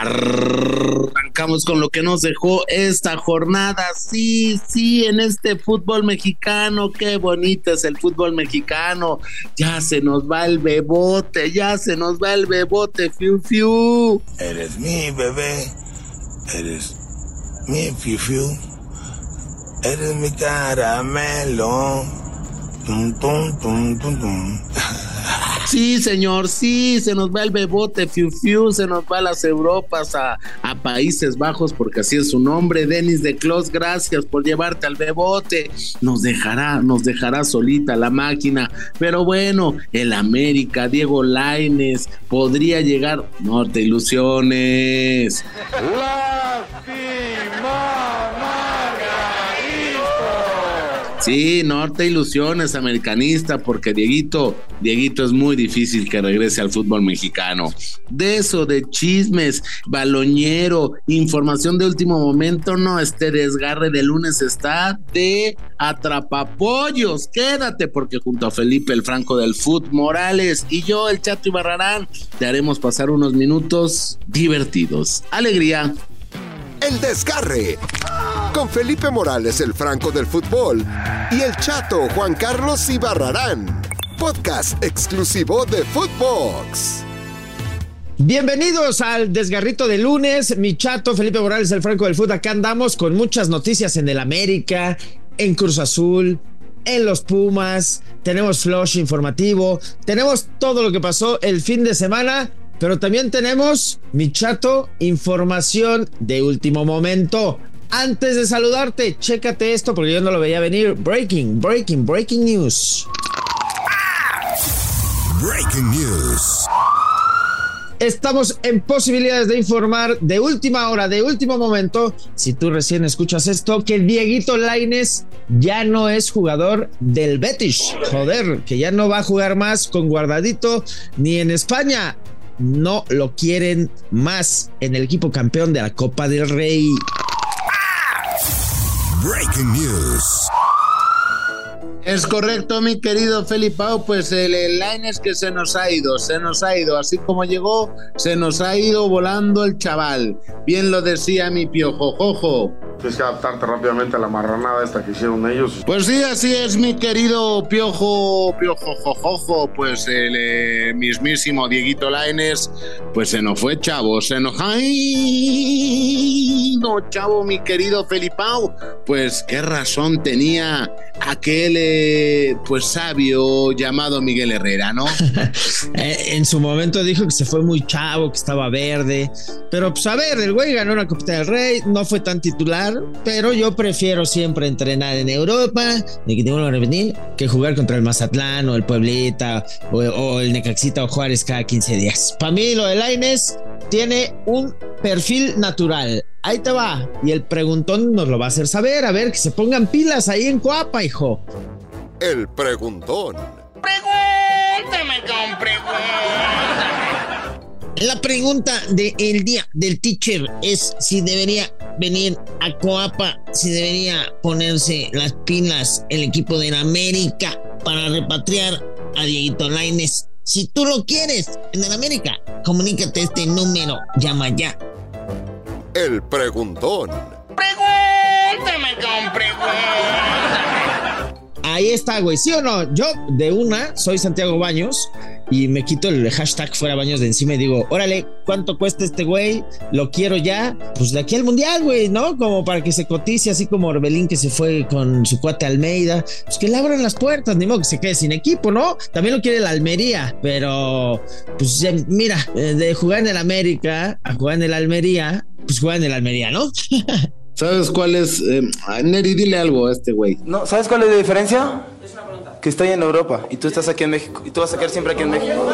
Arrancamos con lo que nos dejó esta jornada. Sí, sí, en este fútbol mexicano. Qué bonito es el fútbol mexicano. Ya se nos va el bebote, ya se nos va el bebote, fiu fiu. Eres mi bebé, eres mi fiu fiu, eres mi caramelo. Tum, tum, tum, tum, tum. Sí, señor, sí, se nos va el bebote, fiu, fiu, se nos va a las Europas, a, a Países Bajos, porque así es su nombre. Denis de Clos, gracias por llevarte al bebote. Nos dejará, nos dejará solita la máquina. Pero bueno, el América, Diego Laines, podría llegar. No te ilusiones. Sí, Norte Ilusiones, americanista, porque Dieguito, Dieguito es muy difícil que regrese al fútbol mexicano. De eso, de chismes, baloñero, información de último momento, no, este desgarre de lunes está de atrapapollos. Quédate, porque junto a Felipe el Franco del Foot Morales y yo, el Chato Ibarrarán, te haremos pasar unos minutos divertidos. Alegría. El desgarre con Felipe Morales, el Franco del fútbol, y el chato Juan Carlos Ibarrarán. Podcast exclusivo de Footbox. Bienvenidos al desgarrito de lunes. Mi chato Felipe Morales, el Franco del Fútbol. Acá andamos con muchas noticias en el América, en Cruz Azul, en los Pumas. Tenemos flush informativo. Tenemos todo lo que pasó el fin de semana. Pero también tenemos, mi chato, información de último momento. Antes de saludarte, chécate esto porque yo no lo veía venir. Breaking, breaking, breaking news. Breaking News. Estamos en posibilidades de informar de última hora, de último momento, si tú recién escuchas esto, que Dieguito Laines ya no es jugador del Betis. Joder, que ya no va a jugar más con Guardadito ni en España. No lo quieren más en el equipo campeón de la Copa del Rey. Breaking News. Es correcto, mi querido Felipao, pues el, el Lainez que se nos ha ido, se nos ha ido, así como llegó, se nos ha ido volando el chaval. Bien lo decía mi piojo, jojo. Tienes que adaptarte rápidamente a la marranada esta que hicieron ellos. Pues sí, así es, mi querido piojo, piojo, jojojo, pues el eh, mismísimo Dieguito Lainez, pues se nos fue, chavo, se nos... ¡Ay! No, chavo, mi querido Felipao, pues qué razón tenía aquel, eh, pues sabio llamado Miguel Herrera, ¿no? Eh, en su momento dijo que se fue muy chavo, que estaba verde. Pero pues a ver, el güey ganó la Copa del Rey, no fue tan titular, pero yo prefiero siempre entrenar en Europa, de que tengo que repetir, que jugar contra el Mazatlán o el Pueblita o, o el Necaxita o Juárez cada 15 días. Para mí lo de Laines tiene un perfil natural. Ahí te va. Y el preguntón nos lo va a hacer saber. A ver, que se pongan pilas ahí en Coapa, hijo. El preguntón. Pregúntame con La pregunta del día del teacher es si debería venir a Coapa, si debería ponerse las pilas el equipo de la América para repatriar a Dieguito Laines. Si tú lo quieres en el América, comunícate a este número, llama ya. El preguntón. Pregúntame con Ahí está, güey. ¿Sí o no? Yo, de una, soy Santiago Baños y me quito el hashtag fuera Baños de encima y digo, órale, ¿cuánto cuesta este güey? Lo quiero ya. Pues de aquí al mundial, güey, ¿no? Como para que se cotice, así como Orbelín que se fue con su cuate Almeida. Pues que le abran las puertas, ni modo que se quede sin equipo, ¿no? También lo quiere la Almería, pero pues ya, mira, eh, de jugar en el América a jugar en el Almería, pues jugar en el Almería, ¿no? ¿Sabes cuál es? Eh, Neri, dile algo a este güey. No, ¿sabes cuál es la diferencia? Que estoy en Europa y tú estás aquí en México y tú vas a quedar siempre aquí en México.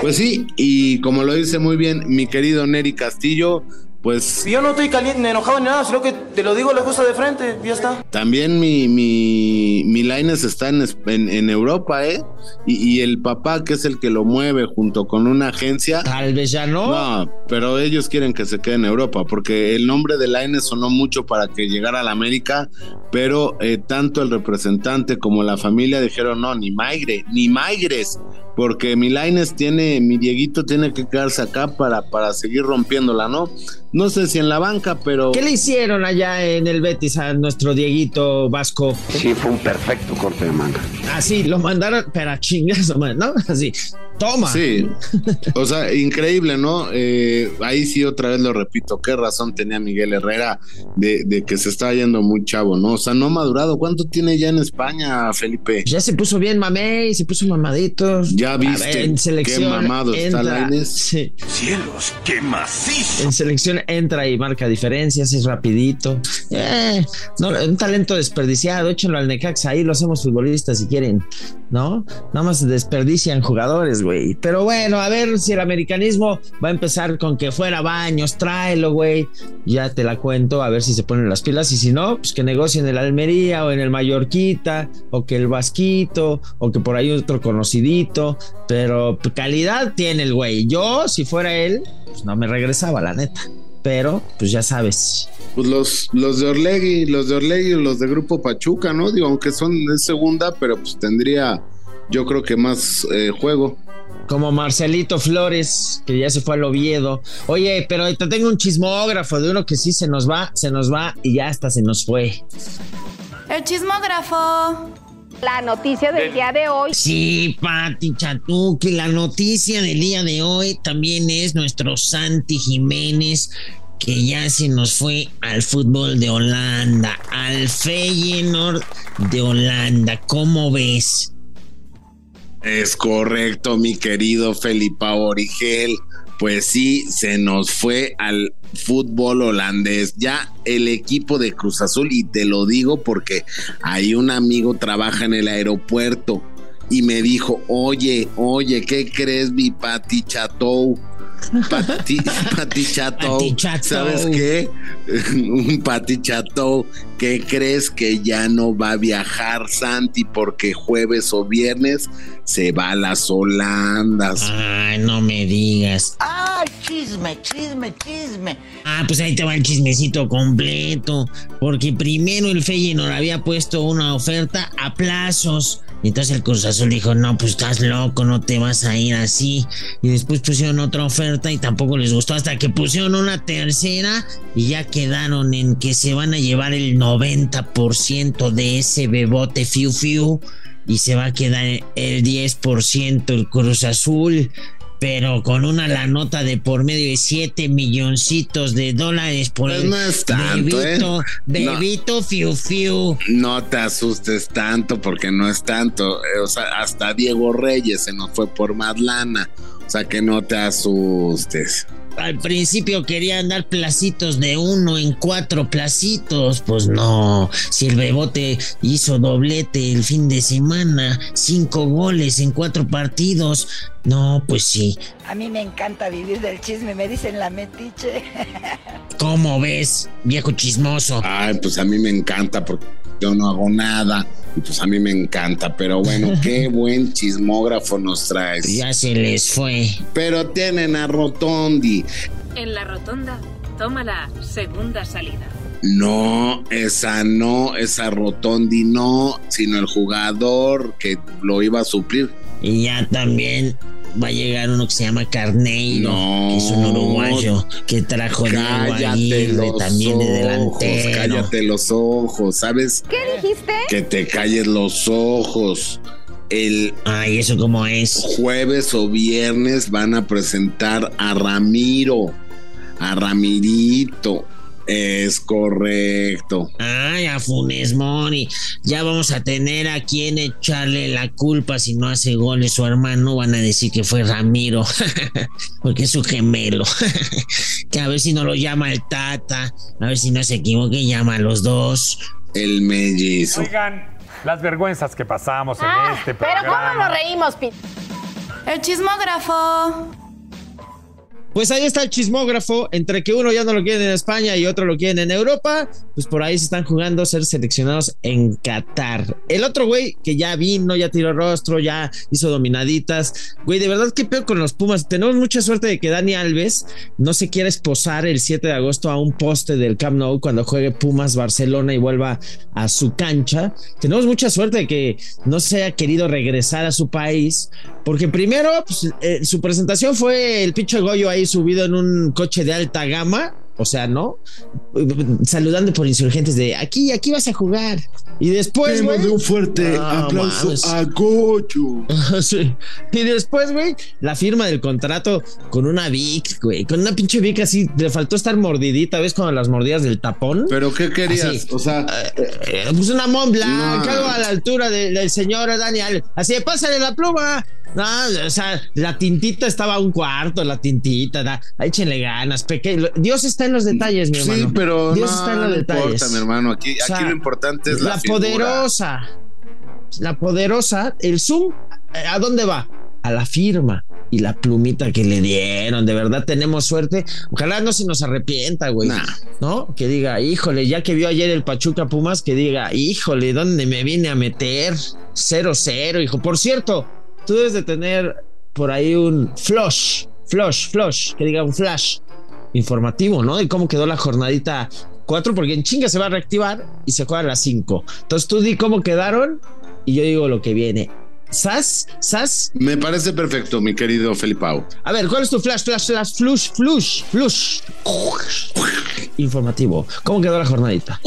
Pues sí, y como lo dice muy bien mi querido Neri Castillo, pues Yo no estoy caliente, enojado ni nada, sino que te lo digo la cosa de frente, ya está. también mi, mi, mi Lainez está en, en, en Europa, ¿eh? Y, y el papá, que es el que lo mueve junto con una agencia. Tal vez ya no. No, pero ellos quieren que se quede en Europa, porque el nombre de Lainez sonó mucho para que llegara a la América, pero eh, tanto el representante como la familia dijeron, no, ni maigre, ni maigres, porque mi Laines tiene, mi Dieguito tiene que quedarse acá para, para seguir rompiéndola, ¿no? No sé si en la banca, pero. ¿Qué le hicieron allá en el Betis a nuestro Dieguito Vasco? Sí, fue un perfecto corte de manga. Así, lo mandaron, pero a chingazo, ¿no? Así, toma. Sí, o sea, increíble, ¿no? Eh, ahí sí otra vez lo repito, qué razón tenía Miguel Herrera de, de, que se está yendo muy chavo, ¿no? O sea, no ha madurado. ¿Cuánto tiene ya en España, Felipe? Ya se puso bien mamey, se puso mamadito. Ya viste ver, en selección qué mamado entra, está Lainez. Sí. Cielos, qué macizo. En selección entra y marca diferencias, es rapidito. Eh, no, un talento desperdiciado, échenlo al Necaxa, ahí lo hacemos futbolistas si quieren, ¿no? Nada más desperdician jugadores, güey. Pero bueno, a ver si el americanismo va a empezar con que fuera baños, tráelo, güey. Ya te la cuento, a ver si se ponen las pilas y si no, pues que negocien en el Almería o en el Mallorquita o que el Vasquito o que por ahí otro conocidito, pero calidad tiene el güey. Yo, si fuera él, pues no me regresaba, la neta pero pues ya sabes. Pues los, los de Orlegui, los de Orlegui, los de Grupo Pachuca, ¿no? Digo, aunque son de segunda, pero pues tendría, yo creo que más eh, juego. Como Marcelito Flores, que ya se fue al Oviedo. Oye, pero te tengo un chismógrafo de uno que sí se nos va, se nos va y ya hasta se nos fue. El chismógrafo. La noticia del día de hoy. Sí, Pati Chatú, que la noticia del día de hoy también es nuestro Santi Jiménez, que ya se nos fue al fútbol de Holanda, al Feyenoord de Holanda. ¿Cómo ves? Es correcto, mi querido Felipe Origel. Pues sí, se nos fue al fútbol holandés. Ya el equipo de Cruz Azul, y te lo digo porque hay un amigo trabaja en el aeropuerto y me dijo, oye, oye, ¿qué crees, mi Pati Chateau? Pati, Pati Chateau, ¿sabes qué? Un Pati Chateau, ¿qué crees que ya no va a viajar Santi porque jueves o viernes se va a las Holandas? Ay, no me digas. Ay, chisme, chisme, chisme. Ah, pues ahí te va el chismecito completo, porque primero el Feyenoord había puesto una oferta a plazos. Y entonces el Cruz Azul dijo, no, pues estás loco, no te vas a ir así. Y después pusieron otra oferta y tampoco les gustó hasta que pusieron una tercera y ya quedaron en que se van a llevar el 90% de ese bebote fiu fiu y se va a quedar el 10% el Cruz Azul pero con una la nota de por medio de 7 milloncitos de dólares por pues el no es tanto, bebito, ¿eh? bebito no, fiu fiu. No te asustes tanto porque no es tanto. O sea, hasta Diego Reyes se nos fue por más lana. O sea, que no te asustes. Al principio querían dar placitos de uno en cuatro placitos. Pues no, si el Bebote hizo doblete el fin de semana, cinco goles en cuatro partidos. No, pues sí. A mí me encanta vivir del chisme, me dicen la metiche. ¿Cómo ves, viejo chismoso? Ay, pues a mí me encanta porque yo no hago nada. Y pues a mí me encanta, pero bueno, qué buen chismógrafo nos traes. Ya se les fue. Pero tienen a Rotondi. En la rotonda, toma la segunda salida. No, esa no, esa Rotondi no, sino el jugador que lo iba a suplir. Y ya también va a llegar uno que se llama Carneiro, no, que es un uruguayo que trajo Diego también de delantero. Ojos, cállate los ojos, ¿sabes? ¿Qué dijiste? Que te calles los ojos. El Ay, ¿eso cómo es? Jueves o viernes van a presentar a Ramiro, a Ramirito. Es correcto. Ay, a Funes Mori. Ya vamos a tener a quien echarle la culpa si no hace goles su hermano. Van a decir que fue Ramiro, porque es su gemelo. que a ver si no lo llama el Tata. A ver si no se equivoque y llama a los dos. El mellizo. Oigan, las vergüenzas que pasamos en Ah, este pero programa. ¿cómo nos reímos, Pi? El chismógrafo. Pues ahí está el chismógrafo, entre que uno ya no lo quieren en España y otro lo quieren en Europa, pues por ahí se están jugando ser seleccionados en Qatar. El otro güey que ya vino, ya tiró rostro, ya hizo dominaditas. Güey, de verdad que peor con los Pumas. Tenemos mucha suerte de que Dani Alves no se quiera esposar el 7 de agosto a un poste del Camp Nou cuando juegue Pumas Barcelona y vuelva a su cancha. Tenemos mucha suerte de que no se haya querido regresar a su país, porque primero pues, eh, su presentación fue el pinche Goyo ahí subido en un coche de alta gama o sea, ¿no? Saludando por insurgentes de aquí, aquí vas a jugar. Y después, güey. un fuerte aplauso a Goyo. sí. Y después, güey, la firma del contrato con una Vic, güey. Con una pinche Vic así. Le faltó estar mordidita, ¿ves? Con las mordidas del tapón. ¿Pero qué querías? O sea. Eh, pues una Mont Blanc, algo a la altura del señor Daniel. Así, pásale la pluma. No, o sea, la tintita estaba a un cuarto, la tintita, da, échenle ganas, pequeño. Dios está en los detalles, mi hermano. Sí, pero Dios no, está en los no detalles. importa, mi hermano. Aquí, O sea, aquí lo importante es la, la figura. poderosa. La poderosa, el zoom, eh, ¿a dónde va? A la firma y la plumita que le dieron. De verdad tenemos suerte. Ojalá no se nos arrepienta, güey. Nah. ¿No? Que diga, híjole, ya que vio ayer el Pachuca Pumas, que diga, híjole, ¿dónde me vine a meter? 0-0, hijo. Por cierto, tú debes de tener por ahí un flush, flush, flush, que diga un flash informativo, ¿no? De cómo quedó la jornadita 4, porque en chinga se va a reactivar y se juega a las 5. Entonces tú di cómo quedaron y yo digo lo que viene. ¿Sas? ¿Sas? Me parece perfecto, mi querido Felipao. A ver, ¿cuál es tu flash, flash, flash, flush, flush, flush? Informativo. ¿Cómo quedó la jornadita?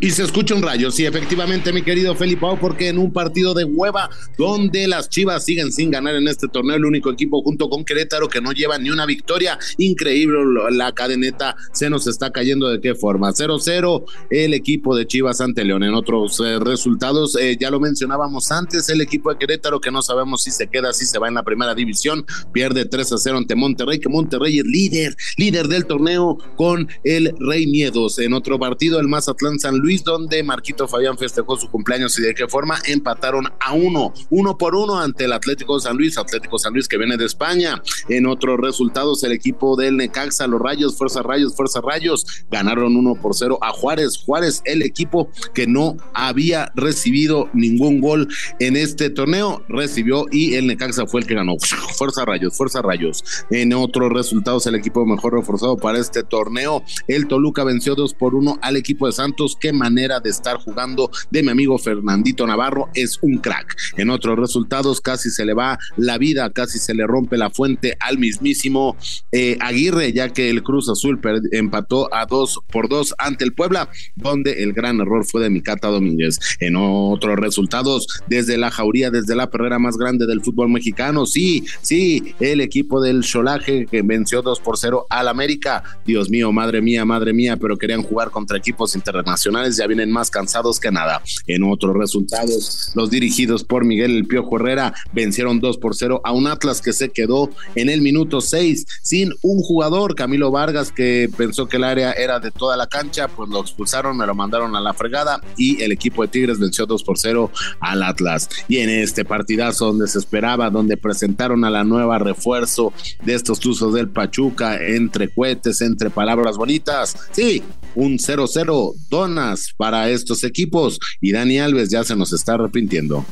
Y se escucha un rayo, sí, efectivamente, mi querido Felipao, porque en un partido de hueva donde las Chivas siguen sin ganar en este torneo, el único equipo junto con Querétaro que no lleva ni una victoria, increíble, la cadeneta se nos está cayendo de qué forma. 0-0 el equipo de Chivas ante León. En otros eh, resultados, eh, ya lo mencionábamos antes, el equipo de Querétaro que no sabemos si se queda, si se va en la primera división, pierde 3-0 ante Monterrey, que Monterrey es líder, líder del torneo con el Rey Miedos. En otro partido, el Mazatlán San Luis, donde Marquito Fabián festejó su cumpleaños y de qué forma empataron a uno, uno por uno ante el Atlético San Luis, Atlético San Luis que viene de España. En otros resultados, el equipo del Necaxa, los Rayos, Fuerza Rayos, Fuerza Rayos, ganaron uno por cero a Juárez. Juárez, el equipo que no había recibido ningún gol en este torneo, recibió y el Necaxa fue el que ganó. Fuerza Rayos, Fuerza Rayos. En otros resultados, el equipo mejor reforzado para este torneo, el Toluca venció dos por uno al equipo de Santos. Qué manera de estar jugando de mi amigo Fernandito Navarro, es un crack. En otros resultados, casi se le va la vida, casi se le rompe la fuente al mismísimo eh, Aguirre, ya que el Cruz Azul empató a dos por dos ante el Puebla, donde el gran error fue de Micata Domínguez. En otros resultados, desde la jauría, desde la perrera más grande del fútbol mexicano, sí, sí, el equipo del Cholaje que venció dos por cero al América. Dios mío, madre mía, madre mía, pero querían jugar contra equipos internacionales, ya vienen más cansados que nada. En otros resultados, los dirigidos por Miguel El Piojo Herrera vencieron dos por cero a un Atlas que se quedó en el minuto seis sin un jugador, Camilo Vargas, que pensó que el área era de toda la cancha, pues lo expulsaron, me lo mandaron a la fregada y el equipo de Tigres venció dos por cero al Atlas. Y en este partidazo donde se esperaba, donde presentaron a la nueva refuerzo de estos tuzos del Pachuca, entre cohetes, entre palabras bonitas, sí, un 0-0 donas para estos equipos y Dani Alves ya se nos está arrepintiendo.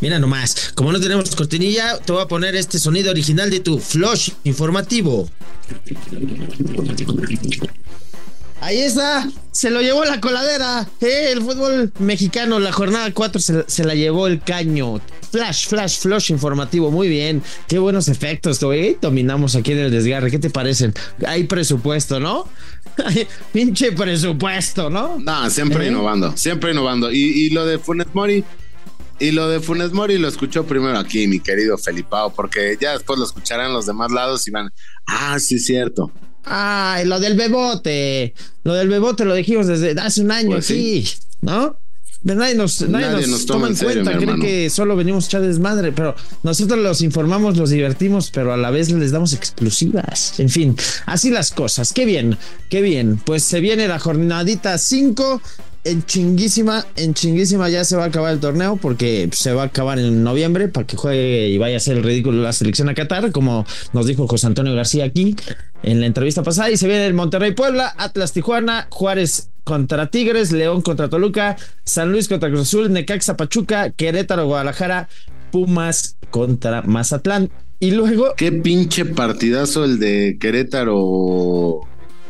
Mira nomás, como no tenemos cortinilla, te voy a poner este sonido original de tu flush informativo. Ahí está, se lo llevó la coladera. Eh, el fútbol mexicano, la jornada 4 se, se la llevó el caño. Flash, flash, flash informativo, muy bien. Qué buenos efectos, güey. Dominamos aquí en el desgarre. ¿Qué te parecen? Hay presupuesto, ¿no? Hay pinche presupuesto, ¿no? No, siempre ¿Eh? innovando, siempre innovando. Y, y lo de Funes Mori, y lo de Funes Mori lo escuchó primero aquí, mi querido Felipao, porque ya después lo escucharán los demás lados y van, ah, sí, cierto. Ay, lo del bebote. Lo del bebote lo dijimos desde hace un año Pues aquí, ¿no? Nadie nos, nadie Nadie nos nos toma en serio, cuenta, creen que solo venimos a echar desmadre, pero nosotros los informamos, los divertimos, pero a la vez les damos exclusivas. En fin, así las cosas. Qué bien, qué bien. Pues se viene la jornadita 5. En chinguísima, en chinguísima ya se va a acabar el torneo porque se va a acabar en noviembre para que juegue y vaya a ser el ridículo la selección a Qatar, como nos dijo José Antonio García aquí. en la entrevista pasada. Y se viene el Monterrey Puebla, Atlas Tijuana, Juárez contra Tigres, León contra Toluca, San Luis contra Cruz Azul, Necaxa Pachuca, Querétaro Guadalajara, Pumas contra Mazatlán. Y luego. Qué pinche partidazo el de Querétaro.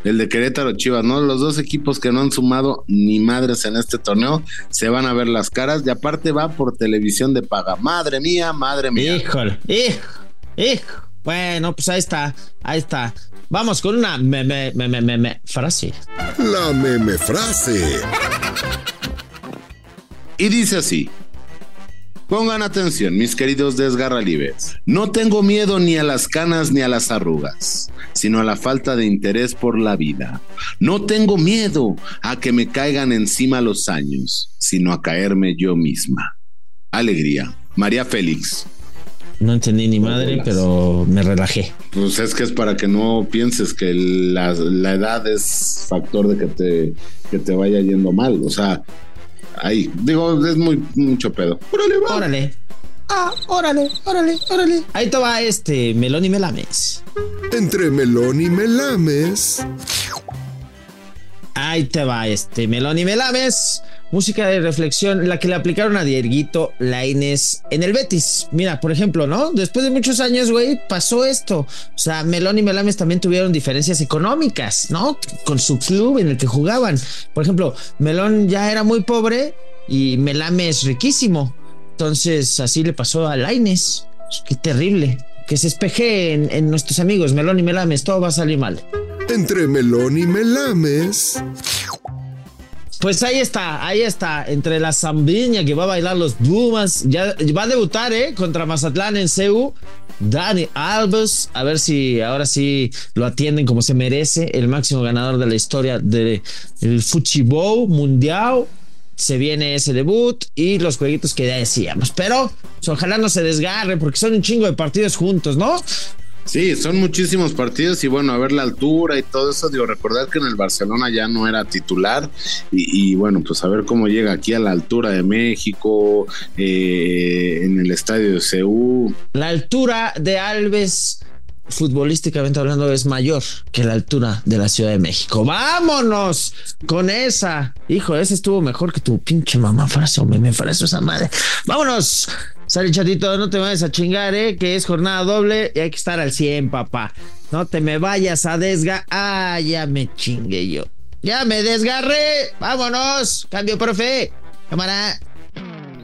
El de Querétaro Chivas, ¿no? Los dos equipos que no han sumado ni madres en este torneo se van a ver las caras y aparte va por televisión de paga. Madre mía, madre mía. Híjole, hijo, hijo. Bueno, pues ahí está, ahí está. Vamos con una meme, meme, meme frase. La meme frase. Y dice así. Pongan atención, mis queridos desgarralibes. No tengo miedo ni a las canas ni a las arrugas, sino a la falta de interés por la vida. No tengo miedo a que me caigan encima los años, sino a caerme yo misma. Alegría. María Félix. No entendí ni madre, pero me relajé. Pues es que es para que no pienses que la, la edad es factor de que te, que te vaya yendo mal. O sea, ahí. Digo, es muy mucho pedo. Órale, va. Órale. Ah, órale, órale, órale. Ahí te va este Melón y Melames. Entre Melón y Melames. Ahí te va este Melón y Melames. Música de reflexión, la que le aplicaron a Dieguito Laines en el Betis. Mira, por ejemplo, ¿no? Después de muchos años, güey, pasó esto. O sea, Melón y Melames también tuvieron diferencias económicas, ¿no? Con su club en el que jugaban. Por ejemplo, Melón ya era muy pobre y Melames riquísimo. Entonces, así le pasó a Laines. Qué terrible. Que se espeje en, nuestros amigos Melón y Melames, todo va a salir mal. Entre Melón y Melames. Pues ahí está, ahí está, entre la zambiña que va a bailar los Pumas, ya va a debutar, ¿eh? Contra Mazatlán en CEU. Dani Alves, a ver si ahora sí lo atienden como se merece, el máximo ganador de la historia del de Mundial. Se viene ese debut y los jueguitos que ya decíamos, pero pues, ojalá no se desgarre porque son un chingo de partidos juntos, ¿no? Sí, son muchísimos partidos y bueno, a ver la altura y todo eso, digo, recordar que en el Barcelona ya no era titular y, y bueno, pues a ver cómo llega aquí a la altura de México, eh, en el estadio de Ceú. La altura de Alves futbolísticamente hablando es mayor que la altura de la Ciudad de México. Vámonos con esa. Hijo, ese estuvo mejor que tu pinche mamá frase o me frase esa madre. Vámonos. Sale chatito, no te vayas a chingar, eh, que es jornada doble y hay que estar al 100, papá. No te me vayas a desga. Ah, ya me chingué yo. Ya me desgarré. Vámonos. Cambio, profe. Cámara.